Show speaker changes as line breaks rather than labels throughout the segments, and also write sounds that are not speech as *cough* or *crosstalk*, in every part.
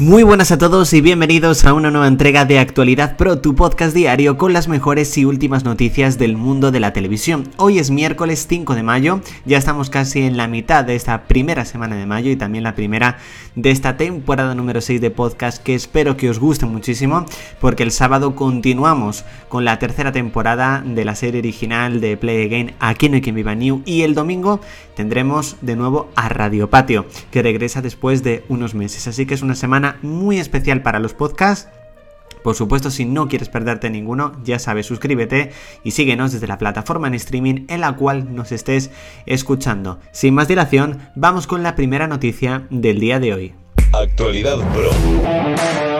Muy buenas a todos y bienvenidos a una nueva entrega de Actualidad Pro, tu podcast diario con las mejores y últimas noticias del mundo de la televisión. Hoy es miércoles 5 de mayo, ya estamos casi en la mitad de esta primera semana de mayo y también la primera de esta temporada número 6 de podcast que espero que os guste muchísimo porque el sábado continuamos con la tercera temporada de la serie original de Play Again Aquí no hay quien viva New y el domingo tendremos de nuevo a Radio Patio que regresa después de unos meses, así que es una semana muy especial para los podcasts. Por supuesto, si no quieres perderte ninguno, ya sabes, suscríbete y síguenos desde la plataforma en streaming en la cual nos estés escuchando. Sin más dilación, vamos con la primera noticia del día de hoy.
Actualidad Pro.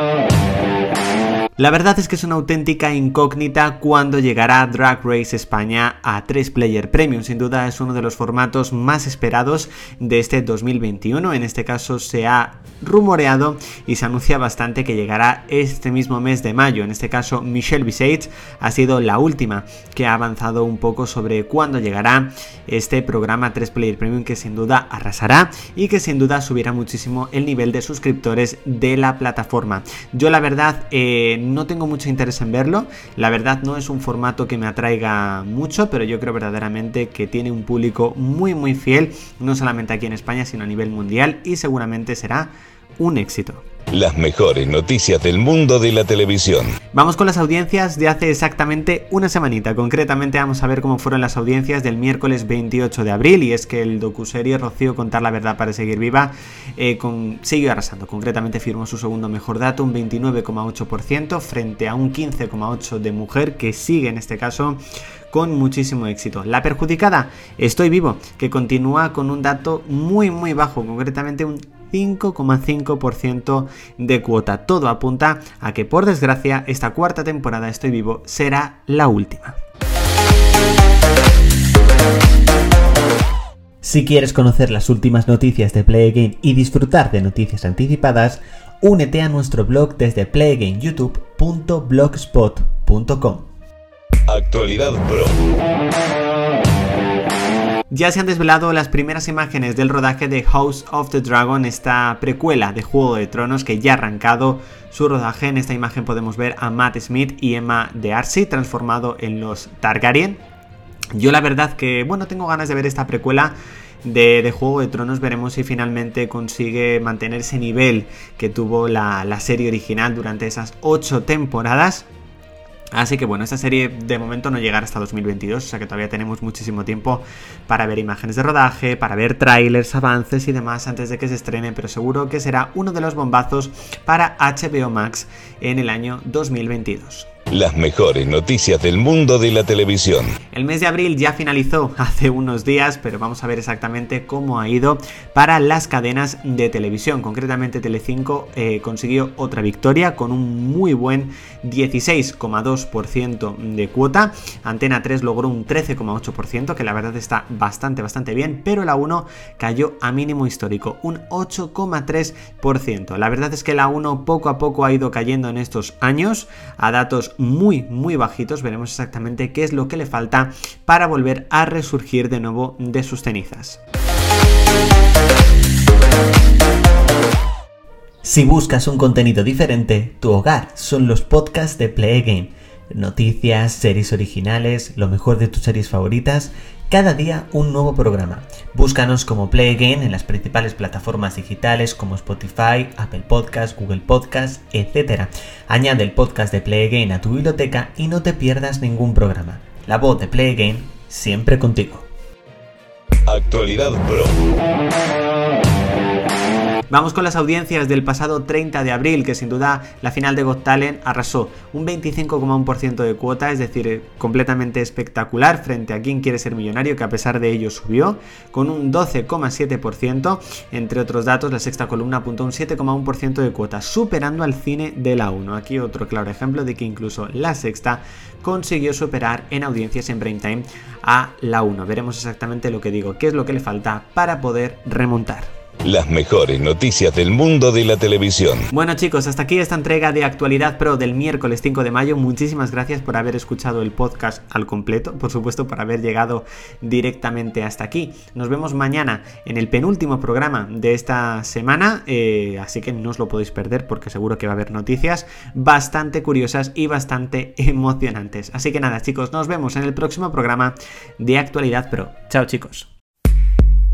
La verdad es que es una auténtica incógnita cuando llegará Drag Race España a 3 Player Premium. Sin duda es uno de los formatos más esperados de este 2021. En este caso se ha rumoreado y se anuncia bastante que llegará este mismo mes de mayo. En este caso Michelle Visage ha sido la última que ha avanzado un poco sobre cuándo llegará este programa 3 Player Premium que sin duda arrasará y que sin duda subirá muchísimo el nivel de suscriptores de la plataforma. Yo la verdad... Eh, no tengo mucho interés en verlo. La verdad no es un formato que me atraiga mucho, pero yo creo verdaderamente que tiene un público muy muy fiel, no solamente aquí en España, sino a nivel mundial y seguramente será un éxito.
Las mejores noticias del mundo de la televisión.
Vamos con las audiencias de hace exactamente una semanita. Concretamente vamos a ver cómo fueron las audiencias del miércoles 28 de abril. Y es que el docuserie Rocío Contar la Verdad para Seguir Viva eh, con, siguió arrasando. Concretamente firmó su segundo mejor dato, un 29,8% frente a un 15,8% de mujer que sigue en este caso con muchísimo éxito. La perjudicada, Estoy Vivo, que continúa con un dato muy muy bajo, concretamente un 5,5% de cuota. Todo apunta a que por desgracia esta cuarta temporada Estoy Vivo será la última. Si quieres conocer las últimas noticias de Play Again y disfrutar de noticias anticipadas, únete a nuestro blog desde playagainyoutube.blogspot.com.
Actualidad Pro.
Ya se han desvelado las primeras imágenes del rodaje de House of the Dragon, esta precuela de Juego de Tronos que ya ha arrancado su rodaje. En esta imagen podemos ver a Matt Smith y Emma de Arcee transformado en los Targaryen. Yo la verdad que, bueno, tengo ganas de ver esta precuela. De, Juego de Tronos veremos si finalmente consigue mantener ese nivel que tuvo la, la serie original durante esas 8 temporadas. Así que bueno, esta serie de momento no llegará hasta 2022, o sea que todavía tenemos muchísimo tiempo para ver imágenes de rodaje, para ver trailers, avances y demás antes de que se estrene, pero seguro que será uno de los bombazos para HBO Max en el año 2022.
Las mejores noticias del mundo de la televisión.
El mes de abril ya finalizó hace unos días, pero vamos a ver exactamente cómo ha ido para las cadenas de televisión. Concretamente Telecinco eh, consiguió otra victoria con un muy buen 16,2% de cuota. Antena 3 logró un 13,8%, que la verdad está bastante, bastante bien, pero la 1 cayó a mínimo histórico, un 8,3%. La verdad es que la 1 poco a poco ha ido cayendo en estos años a datos muy, muy bajitos. Veremos exactamente qué es lo que le falta para volver a resurgir de nuevo de sus cenizas. Si buscas un contenido diferente, tu hogar son los podcasts de Play Game. Noticias, series originales, lo mejor de tus series favoritas cada día un nuevo programa. Búscanos como Play Again en las principales plataformas digitales como Spotify, Apple Podcasts, Google Podcasts, etc. Añade el podcast de Play Again a tu biblioteca y no te pierdas ningún programa. La voz de Play Again siempre contigo.
Actualidad Pro.
Vamos con las audiencias del pasado 30 de abril, que sin duda la final de Got Talent arrasó un 25,1% de cuota, es decir, completamente espectacular frente a quien quiere ser millonario, que a pesar de ello subió, con un 12,7%. Entre otros datos, la sexta columna apuntó un 7,1% de cuota, superando al cine de la 1. Aquí otro claro ejemplo de que incluso la sexta consiguió superar en audiencias en prime time a la 1. Veremos exactamente lo que digo, qué es lo que le falta para poder remontar.
Las mejores noticias del mundo de la televisión.
Bueno chicos, hasta aquí esta entrega de Actualidad Pro del miércoles 5 de mayo. Muchísimas gracias por haber escuchado el podcast al completo, por supuesto por haber llegado directamente hasta aquí. Nos vemos mañana en el penúltimo programa de esta semana, eh, así que no os lo podéis perder porque seguro que va a haber noticias bastante curiosas y bastante *laughs* emocionantes. Así que nada chicos, nos vemos en el próximo programa de Actualidad Pro. Chao chicos.